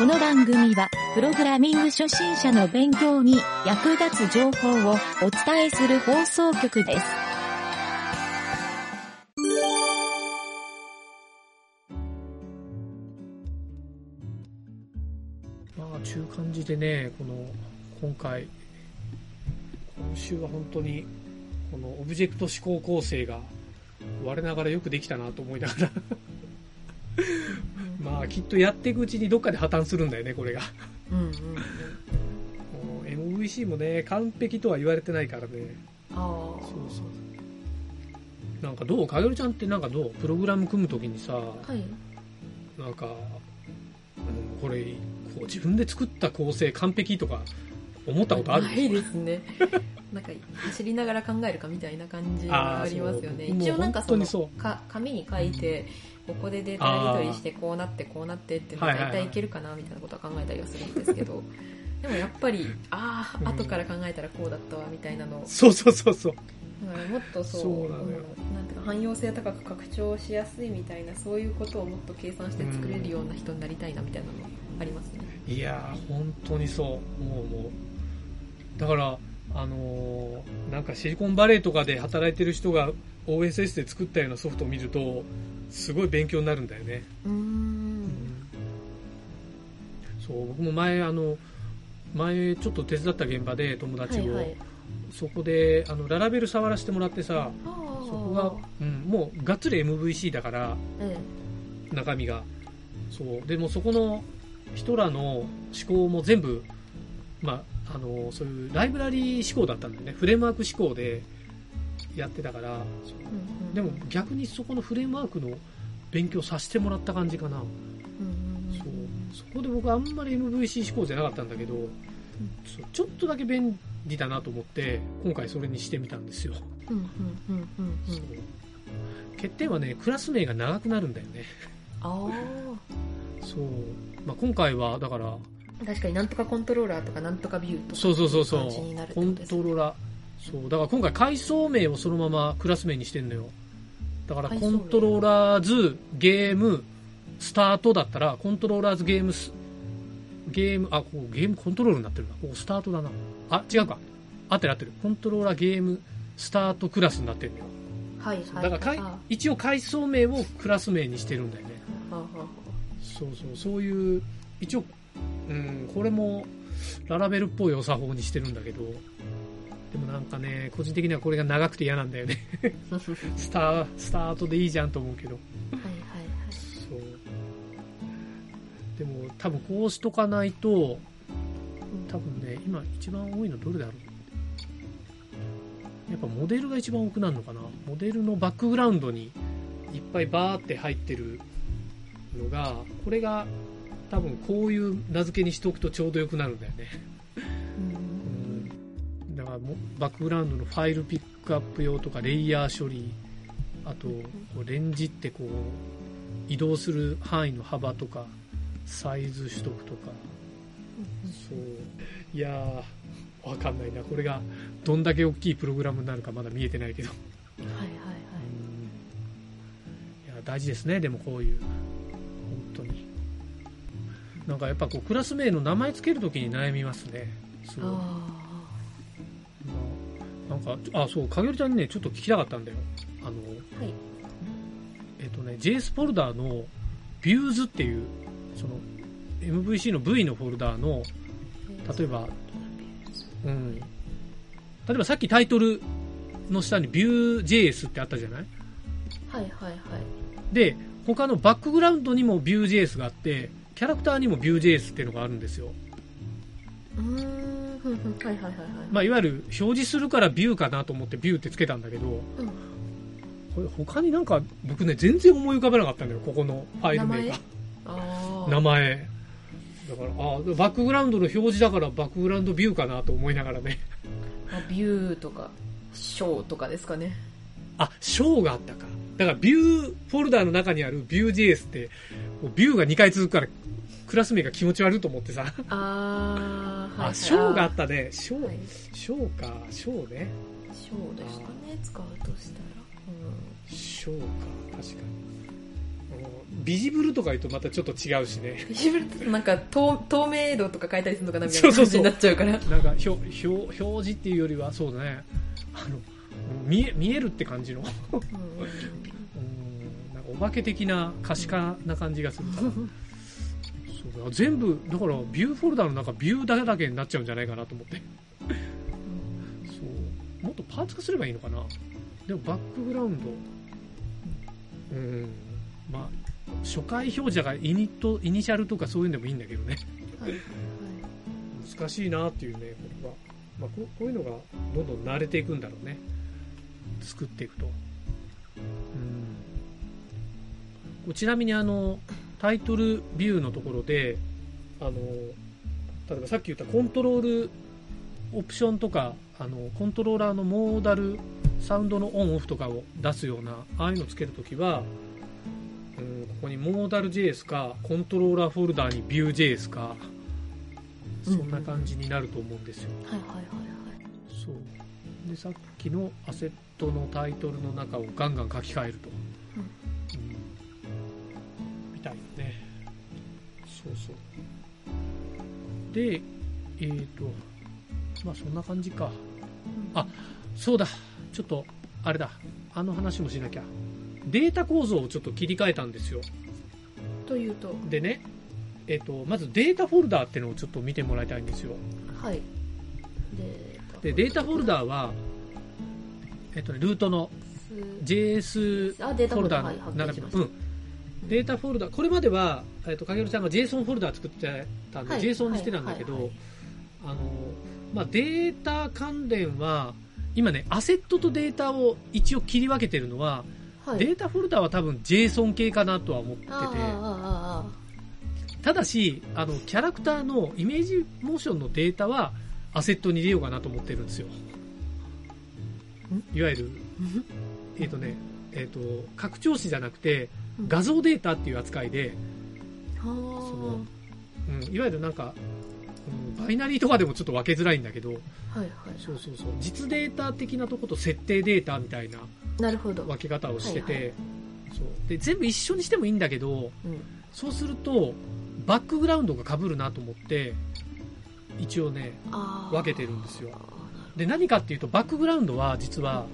この番組は、プログラミング初心者の勉強に役立つ情報をお伝えする放送局です。まあ、中感じでね、この、今回、今週は本当に、このオブジェクト思考構成が、我ながらよくできたなと思いながらまあ、きっとやっていくうちにどっかで破綻するんだよね、これがうんうんうん。もう MVC もね、完璧とは言われてないからね。ああ。そうそう。なんかどうかよりちゃんってなんかどうプログラム組むときにさ、はい。なんか、うんこれ、こう自分で作った構成完璧とか思ったことある？ないですね。なんか走りながら考えるかみたいな感じがありますよね。一応なんかそのか紙に書いて、ここでデータやり取りしてこうなってこうなってっていうのが大体いけるかなみたいなことは考えたりはするんですけど、でもやっぱり、ああ、うん後から考えたらこうだったわみたいなのを、そうそうそうそう。だからもっとそう、そうななんていうか汎用性高く拡張しやすいみたいな、そういうことをもっと計算して作れるような人になりたいなみたいなのありますね。いやー、本当にそう。もうもう。だから、あのーなんかシリコンバレーとかで働いてる人が OSS で作ったようなソフトを見ると、すごい勉強になるんだよね。うーん。そう、僕も前、あの、前ちょっと手伝った現場で友達を、はいはい。そこであのララベル触らせてもらってさ、そこが、うん、もうがっつり MVC だから、え中身が。そう。でもそこの人らの思考も全部、まあ、あの、そういうライブラリー思考だったんだよね。フレームワーク思考でやってたから、そうんうんでも逆にそこのフレームワークの勉強させてもらった感じかな。うんそう。そこで僕あんまり MVC 思考じゃなかったんだけど、そうちょっとだけ便利だなと思って、今回それにしてみたんですよ。うんうんうんうんうんそう欠点はね、クラス名が長くなるんだよね。あそう。まあ、今回は、だから、あ確かになんとかコントローラーとかなんとかビューとかそうそうそうそ感じになるう。コントローラー。そう。だから今回階層名をそのままクラス名にしてんのよ。だからコントローラーズ、ゲーム、スタートだったら、コントローラーズゲームス、ゲーム、あ、ここゲームコントロールになってるな。ここスタートだな。あ、違うか。合ってる合ってる。コントローラーゲーム、スタートクラスになってるのよ。はいはいだからか一応階層名をクラス名にしてるんだよね。そうそう、そういう、一応、うん、これも、ララベルっぽいお作法にしてるんだけど、でもなんかね、個人的にはこれが長くて嫌なんだよね。スター、スタートでいいじゃんと思うけど。はいそう。でも、多分こうしとかないと、多分ね、今一番多いのどれだろう？やっぱモデルが一番多くなるのかな？モデルのバックグラウンドにいっぱいバーって入ってるのが、これが多分こういう名付けにしておくとちょうどよくなるんだよね。うん。だからもバックグラウンドのファイルピックアップ用とかレイヤー処理あとこうレンジってこう移動する範囲の幅とかサイズ取得とか。そう。いやーわかんないな。これがどんだけ大きいプログラムになるかまだ見えてないけど。はいはいはい。いや大事ですね。でもこういう本当になんかやっぱこうクラス名の名前つけるときに悩みますね。そうあまあなんか、あ、そう、かげるちゃんにね、ちょっと聞きたかったんだよ。あの、あはい。えっとね、JS フォルダーの Views っていう、その、MVC の V のフォルダーの、例えば、うん。例えばさっきタイトルの下に Vue.js ってあったじゃない？はいはいはい。で、他のバックグラウンドにも Vue.js があって、キャラクターにも Vue.js っていうのがあるんですよ。まあ、いわゆる表示するから Vue かなと思って Vue ってつけたんだけど、うんこれ他になんか僕ね全然思い浮かべなかったんだよここのファイル名が。名前？だからあバックグラウンドの表示だからバックグラウンドビューかなと思いながらね。あビューとかショーとかですかね。あショーがあったか。だからビューフォルダーの中にあるビュー JS ってもうビューが2回続くからクラス名が気持ち悪いと思ってさ、ああ、はい、あショーがあったね。ショー、はい、ショーか。ショーね。ショーですかね使うとしたら、ショーか。確かに。ビジブルとか言うとまたちょっと違うしね。ビジブルってなんか透透明度とか書いたりするのかなみたいな感じになっちゃうから。なんか表表表示っていうよりはそうだね。あの見え見えるって感じの？うん化け的な可視化な感じがするから。そうだ全部だからビューフォルダの中ビューだけになっちゃうんじゃないかなと思って。そうもっとパーツ化すればいいのかな。でもバックグラウンド。うん。まあ初回表示だからイニットイニシャルとかそういうんでもいいんだけどね。はいはい難しいなっていうね、これは。まあ、こうこういうのがどんどん慣れていくんだろうね。作っていくと。ちなみにあの、タイトルビューのところで、あの、例えばさっき言ったコントロールオプションとか、あの、コントローラーのモーダル、サウンドのオンオフとかを出すような、ああいうのをつけるときは、うん、ここにモーダル JS か、コントローラーフォルダーにビュー JS か、そんな感じになると思うんですよ。はいはいはいはい。そう。でさっきのアセットのタイトルの中をガンガン書き換えると、うん。うんみたいなね。そうそう。でえっ、とまあそんな感じか。あそうだ。ちょっとあれだ。あの話もしなきゃ。データ構造をちょっと切り替えたんですよ。というと。でねえっ、とまずデータフォルダーっていうのをちょっと見てもらいたいんですよ。はい。ででデータフォルダーは、えっとね、ルートの JS あデータフォルダダーの中身、見しましたうん、データフォルダーこれまでは、えっと、かげるちゃんが JSON フォルダー作ってたんで、はい JSON にしてたんだけど、はいはいあのまあ、データ関連は今ねアセットとデータを一応切り分けてるのは、はい。データフォルダーは多分 JSON 系かなとは思ってて。ただしあのキャラクターのイメージモーションのデータはアセットに入れようかなと思ってるんですよ。いわゆるえっ、とねえっ、と拡張子じゃなくてうん画像データっていう扱いで、あそのはうん、いわゆるなんか、うん、バイナリーとかでもちょっと分けづらいんだけどあはいはい。そうそうそう。実データ的なとこと設定データみたいななるほど。分け方をしてて、はいはい。そう。で全部一緒にしてもいいんだけどうん。そうするとバックグラウンドが被るなと思って一応ね分けてるんですよ。で何かっていうとバックグラウンドは実は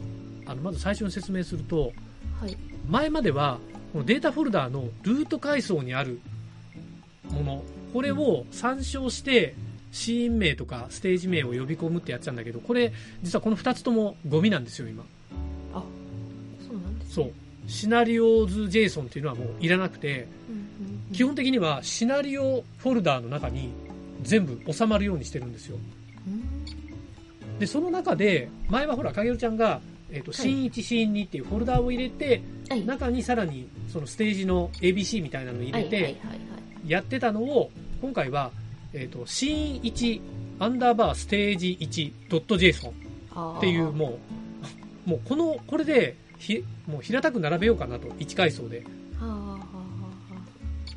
あのまず最初に説明するとはい。前まではこのデータフォルダーのルート階層にあるもの。これを参照してシーン名とかステージ名を呼び込むってやっちゃうんだけどこれ実はこの2つともゴミなんですよ今。そうなんですそう。シナリオズ JSON っていうのはもういらなくて基本的にはシナリオフォルダーの中に全部収まるようにしてるんですよ。うん。でその中で前はほらかげるちゃんが、えーとはい。シーン1シーン2っていうフォルダーを入れてはい。中にさらにそのステージの ABC みたいなのを入れてやってたのを今回は、えー、とシーン1アンダーバーステージ 1.json あー。っていうもうもうこのこれでひもう平たく並べようかなと1階層で。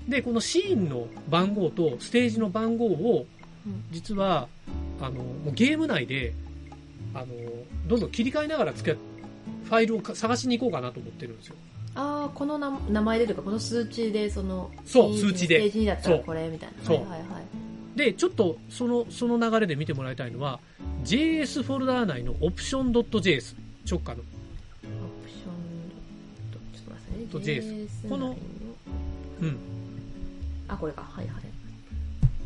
でこのシーンの番号とステージの番号をうん。実はあのもうゲーム内であのどんどん切り替えながらつけファイルをか探しに行こうかなと思ってるんですよ。ああこの名名前でとかこの数値でそのそう数値で。ステージ2だったらこれみたいなそう。はいはい。はいでちょっとそのその流れで見てもらいたいのは JS フォルダー内のオプション .js 直下の。オプションとちょっと JS このうん。あこれか。はいはい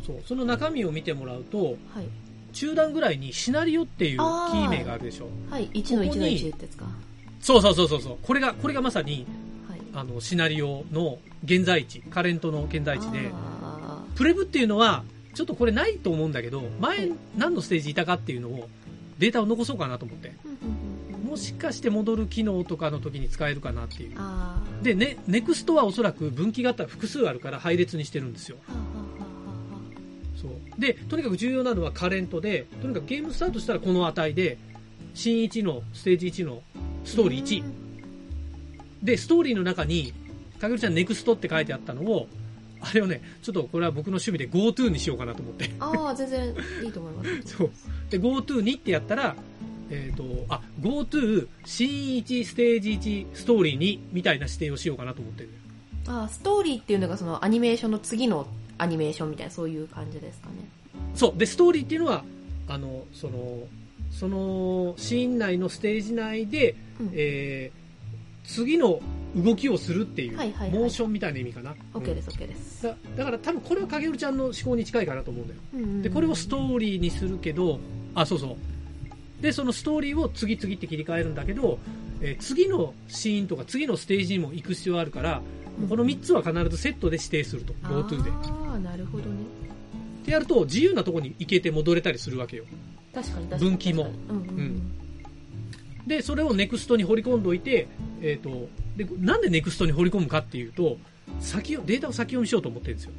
そう。その中身を見てもらうとはい。中段ぐらいにシナリオっていうキあー。ー名があるでしょ。はい。1の1のここに1ってやつかそうそうそうそうそう。これがこれがまさにはい。あのシナリオの現在地カレントの現在地であプレブっていうのはちょっとこれないと思うんだけど前何のステージいたかっていうのをデータを残そうかなと思って。もしかして戻る機能とかの時に使えるかなっていう。でねネクストはおそらく分岐型複数あるから配列にしてるんですよ。そう。でとにかく重要なのはカレントでとにかくゲームスタートしたらこの値でシーン1のステージ1のストーリー1でストーリーの中にかげるちゃんネクストって書いてあったのをあれをねちょっとこれは僕の趣味で GoTo にしようかなと思って。ああ全然いいと思います。そう。で GoTo にってやったらえっ、とあ GoTo シーン1ステージ1ストーリー2みたいな指定をしようかなと思ってる。あストーリーっていうのがそのアニメーションの次のアニメーションみたいなそういう感じですかね。そう。で、ストーリーっていうのは、あの、その、そのシーン内のステージ内で、うんえー次の動きをするっていう、はいはいはいモーションみたいな意味かな。うんです OK です、だだから多分これは影るちゃんの思考に近いかなと思うんだよ。うんうんうんで、これをストーリーにするけど、あ、そうそう。で、そのストーリーを次々って切り替えるんだけど、えー次のシーンとか次のステージにも行く必要があるから、うんこの3つは必ずセットで指定すると。GoTo で。っああなるほどねてやると自由なところに行けて戻れたりするわけよ。確かに確かに分岐もうんうんうんで、それをネクストに掘り込んどいて、えっ、と、で、なんでネクストに掘り込むかっていうと、先を、データを先読みしようと思ってるんですよ。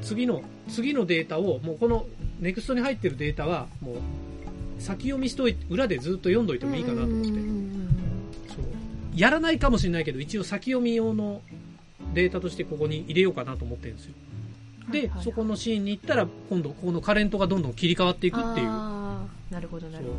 次の、次のデータを、もうこのネクストに入ってるデータは、もう、先読みしといて、裏でずっと読んどいてもいいかなと思って。うんうんうんそう。やらないかもしれないけど、一応先読み用のデータとしてここに入れようかなと思ってるんですよ。で、はいはいはいそこのシーンに行ったら、今度、このカレントがどんどん切り替わっていくっていう。ああなるほどなるほ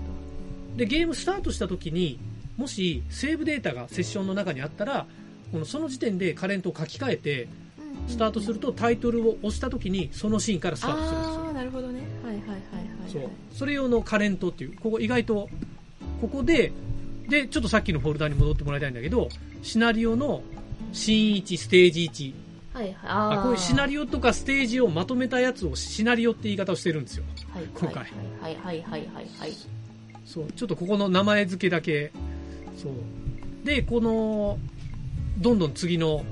で、ゲームスタートした時に、もしセーブデータがセッションの中にあったら、このその時点でカレントを書き換えて、どスタートするとタイトルを押した時にそのシーンからスタートするんですよ。ああなるほどねはいはいはいはいそう。それ用のカレントっていう、ここ意外と、ここで、で、ちょっとさっきのフォルダに戻ってもらいたいんだけど、シナリオのシーン1、ステージ1。はいはい。ああこういうシナリリオとかステージをまとめたやつをシナリオって言い方をしてるんですよ。オ、はい、今回はい。はいはいはいはいはい。そう、ちょっとここの名前付けだけ、そう。で、この、どんどん次の、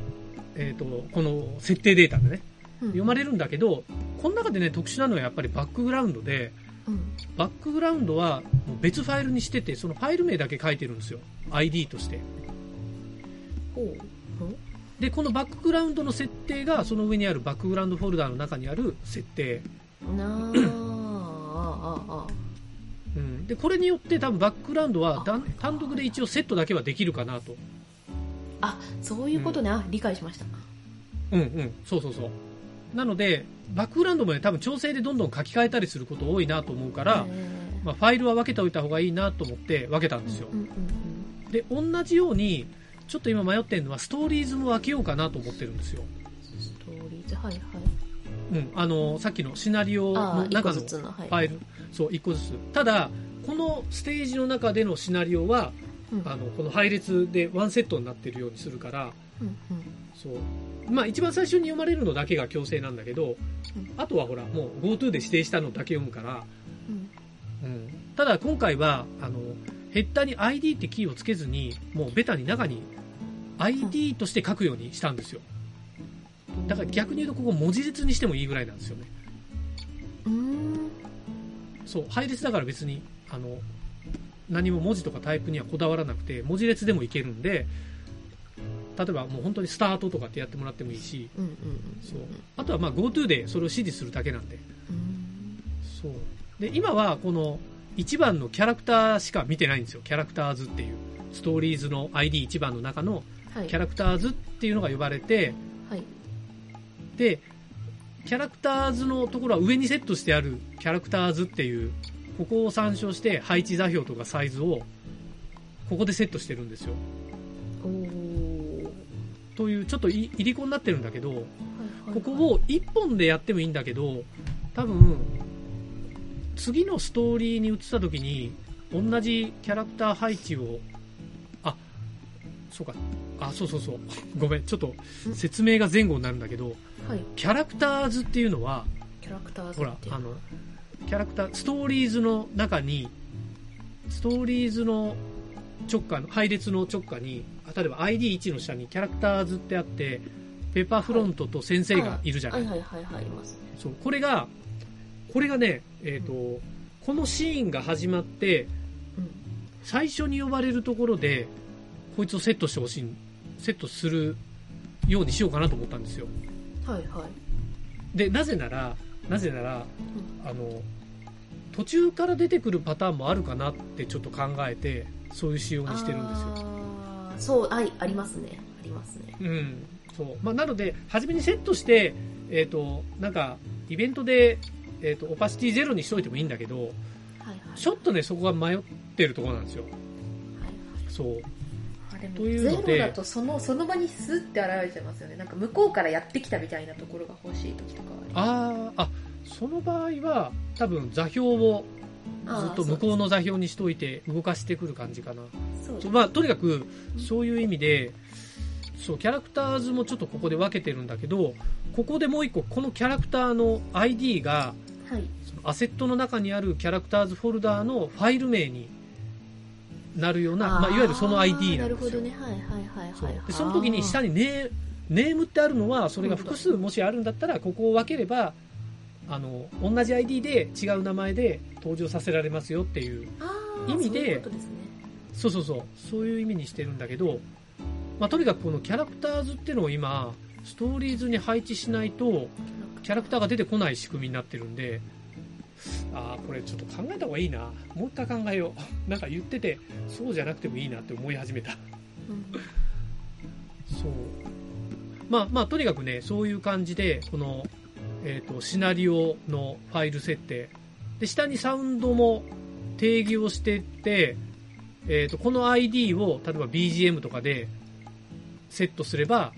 えっ、と、この設定データでね、うん。読まれるんだけど、この中でね、特殊なのはやっぱりバックグラウンドで、うん。バックグラウンドはもう別ファイルにしてて、そのファイル名だけ書いてるんですよ。ID として。で、このバックグラウンドの設定が、その上にあるバックグラウンドフォルダの中にある設定。なあうん。で、これによって多分バックグラウンドは単独で一応セットだけはできるかなと。あそういうことね、あ理解しましたうんうん、そうそうそう。なので、バックグラウンドもね、多分調整でどんどん書き換えたりすること多いなと思うから、まあ、ファイルは分けておいた方がいいなと思って分けたんですよ。うんうんうんで、同じように、ちょっと今迷ってるのは、ストーリーズも分けようかなと思ってるんですよ。ストーリーズはいはいうん、あの、さっきのシナリオの中のファイル、そう、一個ずつ。ただ、このステージの中でのシナリオは、うんあの、この配列でワンセットになってるようにするから、うんうんそう。まあ一番最初に読まれるのだけが強制なんだけど、うんあとはほら、もう GoTo で指定したのだけ読むから、うんうん。ただ今回は、あの、ヘッダーに ID ってキーをつけずに、もうベタに中に ID として書くようにしたんですよ。だから逆に言うとここ文字列にしてもいいぐらいなんですよね。そう、配列だから別に、あの、何も文字とかタイプにはこだわらなくて、文字列でもいけるんで、例えばもう本当にスタートとかってやってもらってもいいし、うんうんうんそう。あとはまあ GoTo でそれを指示するだけなんで。うんそう。で、今はこの1番のキャラクターしか見てないんですよ。キャラクターズっていう。ストーリーズの ID1 番の中のはい。キャラクターズっていうのが呼ばれて、はい。で、キャラクターズのところは上にセットしてあるキャラクターズっていう、ここを参照して配置座標とかサイズを、ここでセットしてるんですよ。という、ちょっとい入り子になってるんだけど、はいはいここを1本でやってもいいんだけど、多分、次のストーリーに移った時に、同じキャラクター配置を、あ、そうか、あ、そうそうそう、ごめん、ちょっと説明が前後になるんだけど、はい。キャラクターズっていうのは、キャラクターズほらってい、う。あの、キャラクター、ストーリーズの中に、ストーリーズの直下の、配列の直下に、あ例えば ID1 の下にキャラクターズってあって、ペーパーフロントと先生がい。るじゃない。はいはいはいはいいます。ねそう、これが、これがね、えっ、と、このシーンが始まって、うん。最初に呼ばれるところで、こいつをセットしてほしい、セットするようにしようかなと思ったんですよ。はいはいで、なぜなら、なぜなら、あの、途中から出てくるパターンもあるかなってちょっと考えて、そういう仕様にしてるんですよ。あーそうはいありますねありますねうん。そう。まあ、なので、初めにセットして、えっ、と、なんか、イベントで、えっ、と、オパシティゼロにしといてもいいんだけど、はいはいちょっとね、そこが迷ってるところなんですよ。はいそう。でもというので。ゼロだとそのその場にスッて現れてますよね。なんか向こうからやってきたみたいなところが欲しい時とかはありあその場合は多分座標をずっと向こうの座標にしといて動かしてくる感じかな。そうまあ、とにかくそういう意味でそうキャラクターズもちょっとここで分けてるんだけどここでもう一個このキャラクターの ID がはい。そのアセットの中にあるキャラクターズフォルダーのファイル名になるようなまあ、いわゆるその ID なんですよ。なるほどね。はいはいはいそうはい。でその時に下にネネームってあるのはそれが複数もしあるんだったらここを分ければあの同じ ID で違う名前で登場させられますよっていう意味でそうそうそうそう。そういう意味にしてるんだけど、まあ、とにかくこのキャラクターズっていうのを今ストーリーズに配置しないとキャラクターが出てこない仕組みになってるんでああこれちょっと考えた方がいいな。もう一回考えよう なんか言っててそうじゃなくてもいいなって思い始めた。うん。そう。まあまあとにかくねそういう感じでこの、えー、とシナリオのファイル設定。で下にサウンドも定義をしてって、えー、とこの ID を例えば BGM とかでセットすれば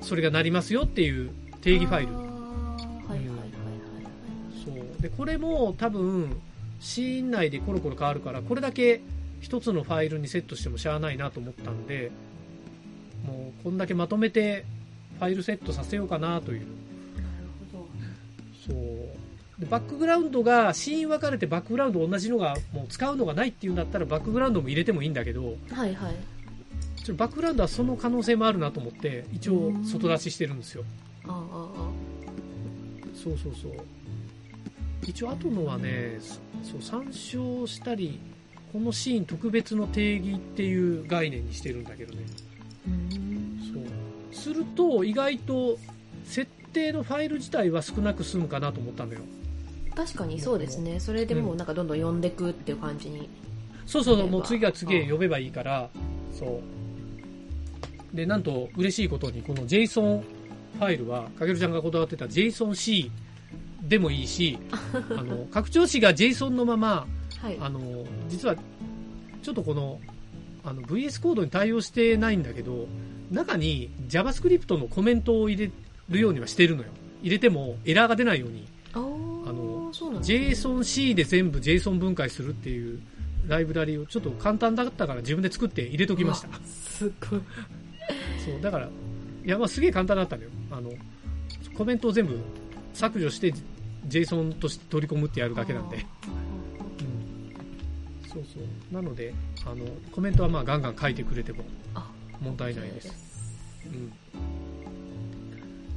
それがなりますよっていう定義ファイルでこれも多分シーン内でコロコロ変わるからこれだけ一つのファイルにセットしてもしゃあないなと思ったんでもうこんだけまとめてファイルセットさせようかなという。なるほど。そう。でバックグラウンドがシーン分かれてバックグラウンド同じのがもう使うのがないっていうんだったらバックグラウンドも入れてもいいんだけどはいはい。バックグラウンドはその可能性もあるなと思って一応外出ししてるんですよ。あーあーあ。そうそうそう一応後のはねそう参照したりこのシーン特別の定義っていう概念にしてるんだけどね。そう。すると意外と設定のファイル自体は少なく済むかなと思ったんだよ。確かにそうですね。それでもうなんかどんどん呼んでくっていう感じに。そうそうそう。もう次が次へ呼べばいいからそう。でなんと嬉しいことにこの JSON ファイルはかけるちゃんがこだわってた JSONC でもいいし あの拡張子が JSON のままはい。あの実はちょっとこのあの VS コードに対応してないんだけど中に JavaScript のコメントを入れるようにはしてるのよ。入れてもエラーが出ないように。あの JSONC で全部 JSON 分解するっていうライブラリをちょっと簡単だったから自分で作って入れときました。すごい。そうだからいやまあすげえ簡単だったのよ。あのコメントを全部削除して JSON として取り込むってやるだけなんで。うん。そうそう。なのであのコメントはまあガンガン書いてくれてもあ問題ないです、うん、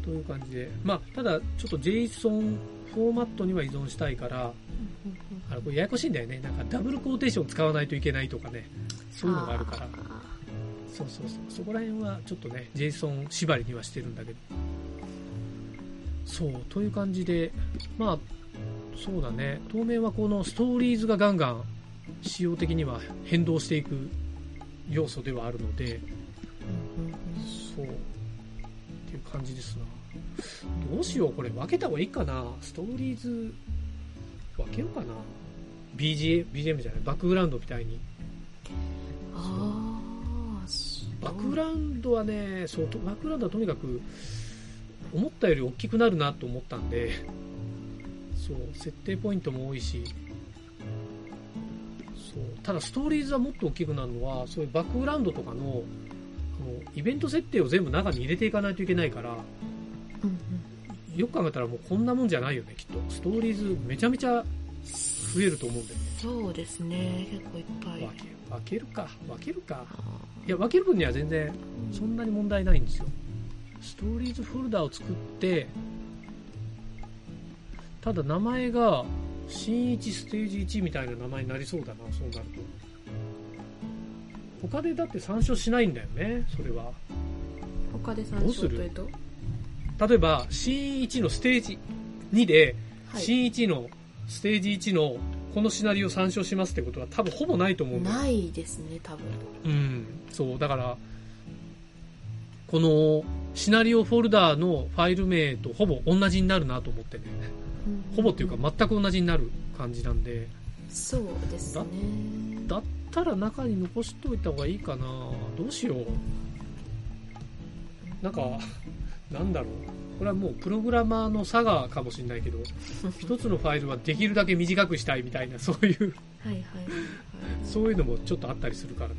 という感じで。まあただちょっと JSON フォーマットには依存したいからあのこれややこしいんだよね。なんかダブルコーテーション使わないといけないとかね。そういうのがあるから。そうそうそう。そこら辺はちょっとね JSON 縛りにはしてるんだけどそうという感じでまあそうだね。当面はこのストーリーズがガンガン仕様的には変動していく要素ではあるのでそうっていう感じですな。どうしようこれ。分けた方がいいかな。ストーリーズ分けようかな。BGM, BGM じゃない。バックグラウンドみたいに。ああバックグラウンドはねそうとバックグラウンドはとにかく思ったより大きくなるなと思ったんでそう設定ポイントも多いしそうただストーリーズはもっと大きくなるのはそういうバックグラウンドとかのイベント設定を全部中に入れていかないといけないからうんうん。よく考えたらもうこんなもんじゃないよねきっと。ストーリーズめちゃめちゃ増えると思うんだよね。そうですね。結構いっぱい。分けるか分けるか。あいや分ける分には全然そんなに問題ないんですよストーリーズフォルダを作ってただ名前が新一ステージ1みたいな名前になりそうだなそうなると。他でだって参照しないんだよねそれは。ー他で参照というと？例えば新1のステージ2で、はい。新1のステージ1のこのシナリオを参照しますってことは多分ほぼないと思うんだよ。ないですね多分。うん、そう、だから、このシナリオフォルダーのファイル名とほぼ同じになるなと思ってね、ほぼっていうか全く同じになる感じなんで、そうですね。だっったら中に残しといた方がいいかな。どうしよう。なんかなんだろう。これはもうプログラマーの差がかもしれないけど 一つのファイルはできるだけ短くしたいみたいなそういうはいそういうのもちょっとあったりするからね。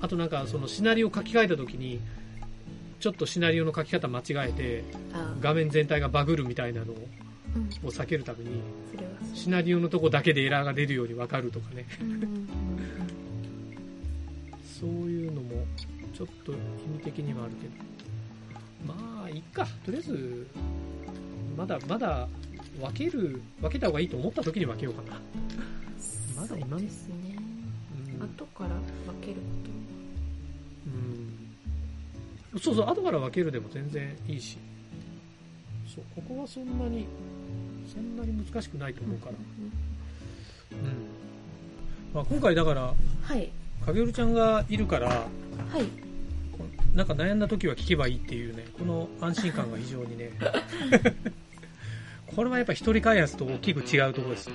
あとなんかそのシナリオを書き換えた時にちょっとシナリオの書き方間違えてあ画面全体がバグるみたいなのをうん。避けるためにシナリオのとこだけでエラーが出るように分かるとかね。そういうのもちょっと意味的にはあるけど。まあいいか。とりあえずまだまだ分ける分けた方がいいと思った時に分けようかな、まだ今ですね。うん。後から分けるこうん、そうそう後から分けるでも全然いいし。そうここはそんなにそんなに難しくないとと思うから、うんうんまあ、今回だからはい。影るちゃんがいるからはい。なんか悩んだ時は聞けばいいっていうねこの安心感が非常にね。これはやっぱ一人開発と大きく違うところですね